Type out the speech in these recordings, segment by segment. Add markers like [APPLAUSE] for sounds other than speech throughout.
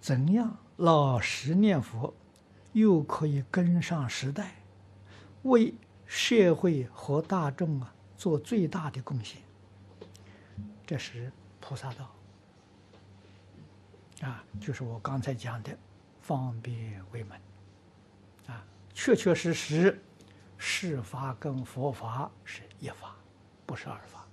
怎样老实念佛，又可以跟上时代，为社会和大众啊做最大的贡献？这是菩萨道啊，就是我刚才讲的方便为门啊，确确实实，世法跟佛法是一法，不是二法。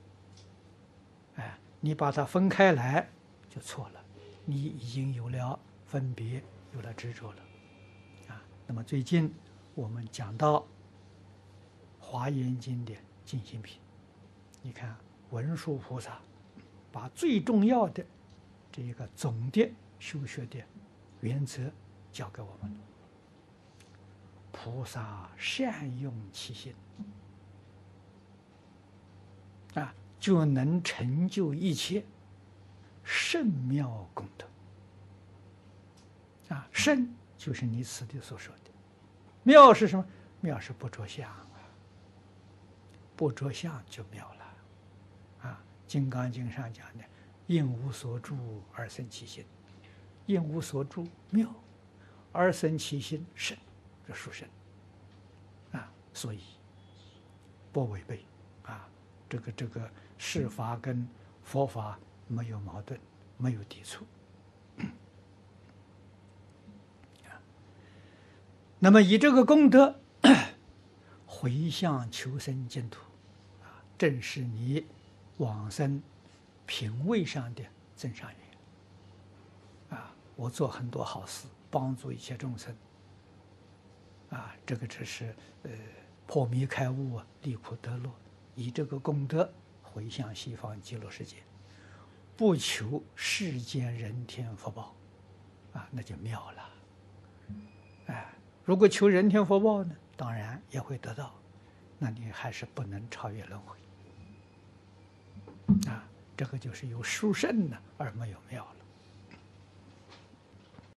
哎，你把它分开来就错了。你已经有了分别，有了执着了，啊，那么最近我们讲到《华严经》的净心品，你看文殊菩萨把最重要的这一个总的修学的原则教给我们：菩萨善用其心，啊，就能成就一切。圣妙功德啊，圣就是你此地所说的，妙是什么？妙是不着相啊，不着相就妙了啊。《金刚经》上讲的“应无所住而生其心”，应无所住妙，而生其心圣，这属圣啊，所以不违背啊。这个这个世法跟佛法。没有矛盾，没有抵触。那么以这个功德 [COUGHS] 回向求生净土，啊，正是你往生品位上的增上缘。啊，我做很多好事，帮助一切众生。啊，这个只是呃破迷开悟啊，离苦得乐，以这个功德回向西方极乐世界。不求世间人天福报，啊，那就妙了。哎，如果求人天福报呢，当然也会得到，那你还是不能超越轮回。啊，这个就是有殊胜的，而没有妙了。